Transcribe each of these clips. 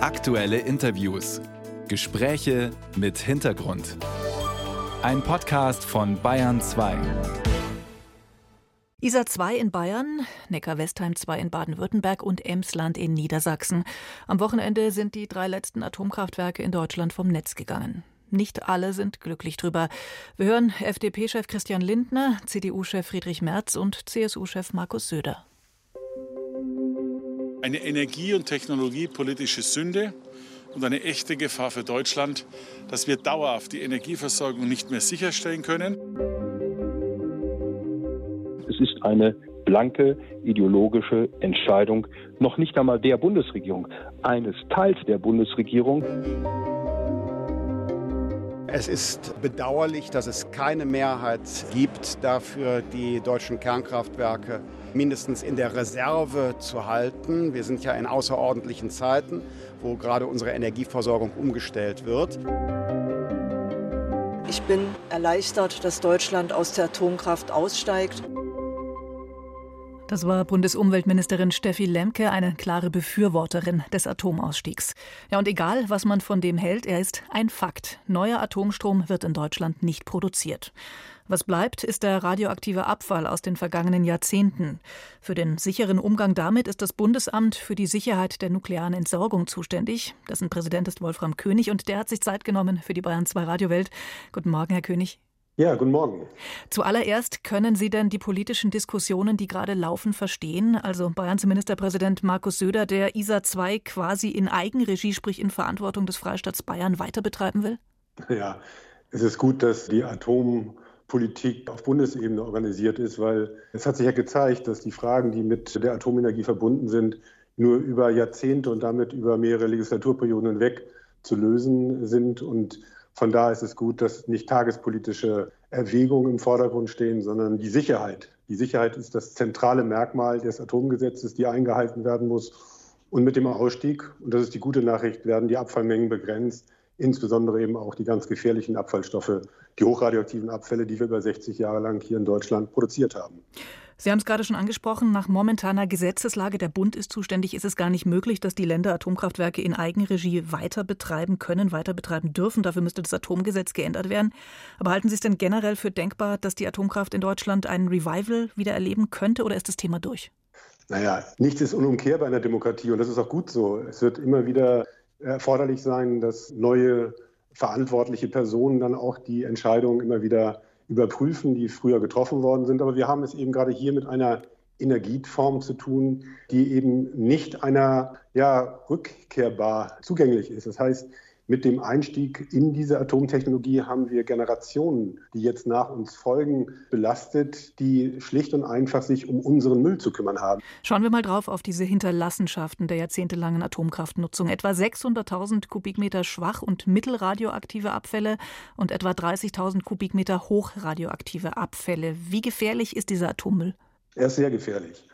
Aktuelle Interviews. Gespräche mit Hintergrund. Ein Podcast von Bayern 2. Isar 2 in Bayern, Neckar-Westheim 2 in Baden-Württemberg und Emsland in Niedersachsen. Am Wochenende sind die drei letzten Atomkraftwerke in Deutschland vom Netz gegangen. Nicht alle sind glücklich drüber. Wir hören FDP-Chef Christian Lindner, CDU-Chef Friedrich Merz und CSU-Chef Markus Söder eine energie- und technologiepolitische Sünde und eine echte Gefahr für Deutschland, dass wir dauerhaft die Energieversorgung nicht mehr sicherstellen können. Es ist eine blanke ideologische Entscheidung noch nicht einmal der Bundesregierung, eines Teils der Bundesregierung. Es ist bedauerlich, dass es keine Mehrheit gibt dafür, die deutschen Kernkraftwerke mindestens in der Reserve zu halten. Wir sind ja in außerordentlichen Zeiten, wo gerade unsere Energieversorgung umgestellt wird. Ich bin erleichtert, dass Deutschland aus der Atomkraft aussteigt. Das war Bundesumweltministerin Steffi Lemke, eine klare Befürworterin des Atomausstiegs. Ja, und egal, was man von dem hält, er ist ein Fakt. Neuer Atomstrom wird in Deutschland nicht produziert. Was bleibt, ist der radioaktive Abfall aus den vergangenen Jahrzehnten. Für den sicheren Umgang damit ist das Bundesamt für die Sicherheit der nuklearen Entsorgung zuständig. Dessen Präsident ist Wolfram König und der hat sich Zeit genommen für die Bayern 2 Radiowelt. Guten Morgen, Herr König. Ja, guten Morgen. Zuallererst können Sie denn die politischen Diskussionen, die gerade laufen, verstehen? Also Bayerns Ministerpräsident Markus Söder, der ISA 2 quasi in Eigenregie, sprich in Verantwortung des Freistaats Bayern weiter betreiben will? Ja, es ist gut, dass die Atompolitik auf Bundesebene organisiert ist, weil es hat sich ja gezeigt, dass die Fragen, die mit der Atomenergie verbunden sind, nur über Jahrzehnte und damit über mehrere Legislaturperioden hinweg zu lösen sind und von daher ist es gut, dass nicht tagespolitische Erwägungen im Vordergrund stehen, sondern die Sicherheit. Die Sicherheit ist das zentrale Merkmal des Atomgesetzes, die eingehalten werden muss. Und mit dem Ausstieg, und das ist die gute Nachricht, werden die Abfallmengen begrenzt, insbesondere eben auch die ganz gefährlichen Abfallstoffe, die hochradioaktiven Abfälle, die wir über 60 Jahre lang hier in Deutschland produziert haben. Sie haben es gerade schon angesprochen, nach momentaner Gesetzeslage, der Bund ist zuständig, ist es gar nicht möglich, dass die Länder Atomkraftwerke in Eigenregie weiter betreiben können, weiter betreiben dürfen. Dafür müsste das Atomgesetz geändert werden. Aber halten Sie es denn generell für denkbar, dass die Atomkraft in Deutschland ein Revival wieder erleben könnte oder ist das Thema durch? Naja, nichts ist unumkehrbar in der Demokratie und das ist auch gut so. Es wird immer wieder erforderlich sein, dass neue verantwortliche Personen dann auch die Entscheidungen immer wieder überprüfen, die früher getroffen worden sind. Aber wir haben es eben gerade hier mit einer Energieform zu tun, die eben nicht einer ja, rückkehrbar zugänglich ist. Das heißt, mit dem Einstieg in diese Atomtechnologie haben wir Generationen, die jetzt nach uns folgen, belastet, die schlicht und einfach sich um unseren Müll zu kümmern haben. Schauen wir mal drauf auf diese Hinterlassenschaften der jahrzehntelangen Atomkraftnutzung. Etwa 600.000 Kubikmeter schwach- und mittelradioaktive Abfälle und etwa 30.000 Kubikmeter hochradioaktive Abfälle. Wie gefährlich ist dieser Atommüll? Er ist sehr gefährlich.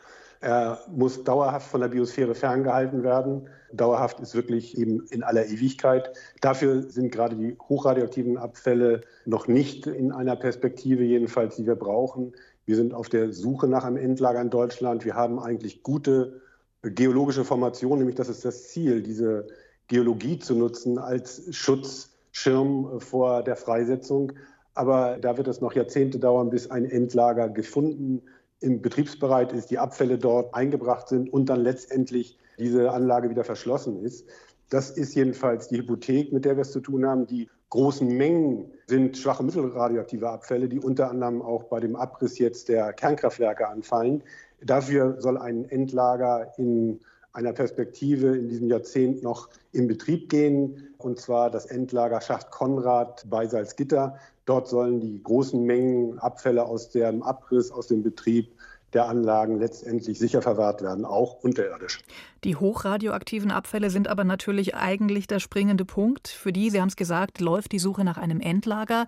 Er muss dauerhaft von der Biosphäre ferngehalten werden. Dauerhaft ist wirklich eben in aller Ewigkeit. Dafür sind gerade die hochradioaktiven Abfälle noch nicht in einer Perspektive, jedenfalls, die wir brauchen. Wir sind auf der Suche nach einem Endlager in Deutschland. Wir haben eigentlich gute geologische Formationen, nämlich das ist das Ziel, diese Geologie zu nutzen als Schutzschirm vor der Freisetzung. Aber da wird es noch Jahrzehnte dauern, bis ein Endlager gefunden im betriebsbereit ist, die Abfälle dort eingebracht sind und dann letztendlich diese Anlage wieder verschlossen ist. Das ist jedenfalls die Hypothek, mit der wir es zu tun haben. Die großen Mengen sind schwache mittelradioaktive Abfälle, die unter anderem auch bei dem Abriss jetzt der Kernkraftwerke anfallen. Dafür soll ein Endlager in einer Perspektive in diesem Jahrzehnt noch in Betrieb gehen, und zwar das Endlager Schacht Konrad bei Salzgitter. Dort sollen die großen Mengen Abfälle aus dem Abriss, aus dem Betrieb der Anlagen letztendlich sicher verwahrt werden, auch unterirdisch. Die hochradioaktiven Abfälle sind aber natürlich eigentlich der springende Punkt. Für die, Sie haben es gesagt, läuft die Suche nach einem Endlager.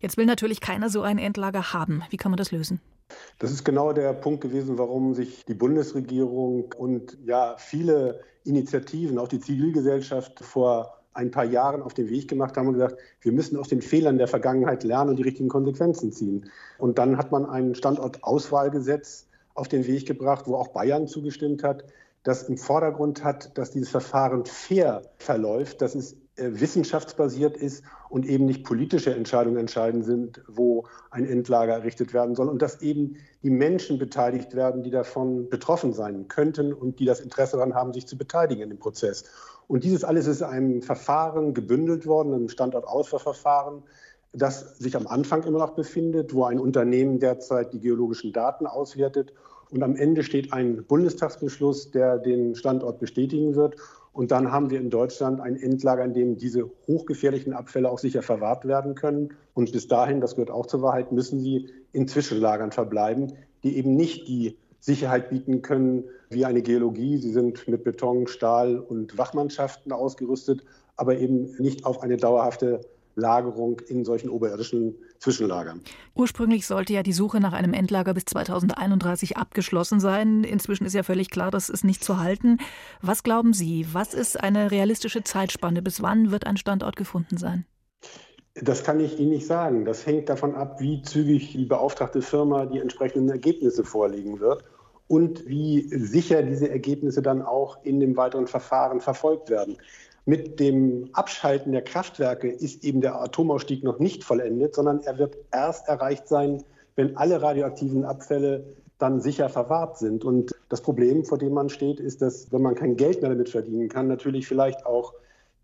Jetzt will natürlich keiner so ein Endlager haben. Wie kann man das lösen? Das ist genau der Punkt gewesen, warum sich die Bundesregierung und ja viele Initiativen, auch die Zivilgesellschaft vor ein paar Jahren auf den Weg gemacht haben und gesagt, wir müssen aus den Fehlern der Vergangenheit lernen und die richtigen Konsequenzen ziehen. Und dann hat man ein Standortauswahlgesetz auf den Weg gebracht, wo auch Bayern zugestimmt hat, das im Vordergrund hat, dass dieses Verfahren fair verläuft, dass es wissenschaftsbasiert ist und eben nicht politische Entscheidungen entscheidend sind, wo ein Endlager errichtet werden soll und dass eben die Menschen beteiligt werden, die davon betroffen sein könnten und die das Interesse daran haben, sich zu beteiligen in dem Prozess. Und dieses alles ist in einem Verfahren gebündelt worden, einem Standortauswahlverfahren, das sich am Anfang immer noch befindet, wo ein Unternehmen derzeit die geologischen Daten auswertet. Und am Ende steht ein Bundestagsbeschluss, der den Standort bestätigen wird. Und dann haben wir in Deutschland ein Endlager, in dem diese hochgefährlichen Abfälle auch sicher verwahrt werden können. Und bis dahin, das gehört auch zur Wahrheit, müssen sie in Zwischenlagern verbleiben, die eben nicht die Sicherheit bieten können wie eine Geologie. Sie sind mit Beton, Stahl und Wachmannschaften ausgerüstet, aber eben nicht auf eine dauerhafte Lagerung in solchen oberirdischen Zwischenlagern. Ursprünglich sollte ja die Suche nach einem Endlager bis 2031 abgeschlossen sein. Inzwischen ist ja völlig klar, das ist nicht zu halten. Was glauben Sie, was ist eine realistische Zeitspanne? Bis wann wird ein Standort gefunden sein? Das kann ich Ihnen nicht sagen. Das hängt davon ab, wie zügig die beauftragte Firma die entsprechenden Ergebnisse vorlegen wird und wie sicher diese Ergebnisse dann auch in dem weiteren Verfahren verfolgt werden. Mit dem Abschalten der Kraftwerke ist eben der Atomausstieg noch nicht vollendet, sondern er wird erst erreicht sein, wenn alle radioaktiven Abfälle dann sicher verwahrt sind. Und das Problem, vor dem man steht, ist, dass wenn man kein Geld mehr damit verdienen kann, natürlich vielleicht auch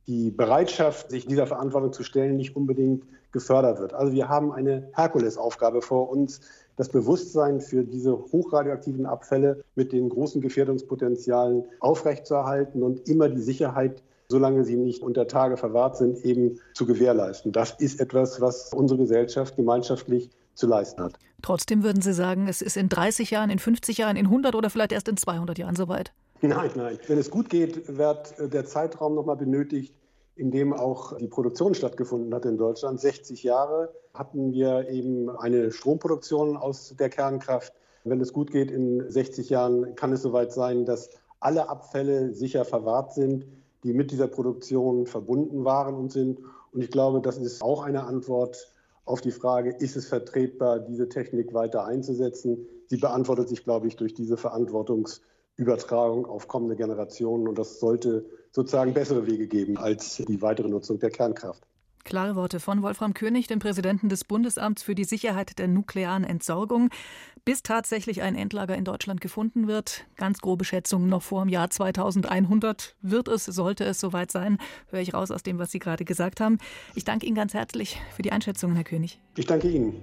die Bereitschaft, sich dieser Verantwortung zu stellen, nicht unbedingt gefördert wird. Also wir haben eine Herkulesaufgabe vor uns, das Bewusstsein für diese hochradioaktiven Abfälle mit den großen Gefährdungspotenzialen aufrechtzuerhalten und immer die Sicherheit solange sie nicht unter Tage verwahrt sind, eben zu gewährleisten. Das ist etwas, was unsere Gesellschaft gemeinschaftlich zu leisten hat. Trotzdem würden Sie sagen, es ist in 30 Jahren, in 50 Jahren, in 100 oder vielleicht erst in 200 Jahren soweit? Nein, nein. Wenn es gut geht, wird der Zeitraum nochmal benötigt, in dem auch die Produktion stattgefunden hat in Deutschland. 60 Jahre hatten wir eben eine Stromproduktion aus der Kernkraft. Wenn es gut geht, in 60 Jahren kann es soweit sein, dass alle Abfälle sicher verwahrt sind die mit dieser Produktion verbunden waren und sind. Und ich glaube, das ist auch eine Antwort auf die Frage, ist es vertretbar, diese Technik weiter einzusetzen? Sie beantwortet sich, glaube ich, durch diese Verantwortungsübertragung auf kommende Generationen. Und das sollte sozusagen bessere Wege geben als die weitere Nutzung der Kernkraft. Klare Worte von Wolfram König, dem Präsidenten des Bundesamts für die Sicherheit der nuklearen Entsorgung. Bis tatsächlich ein Endlager in Deutschland gefunden wird, ganz grobe Schätzungen noch vor dem Jahr 2100 wird es, sollte es soweit sein, höre ich raus aus dem, was Sie gerade gesagt haben. Ich danke Ihnen ganz herzlich für die Einschätzungen, Herr König. Ich danke Ihnen.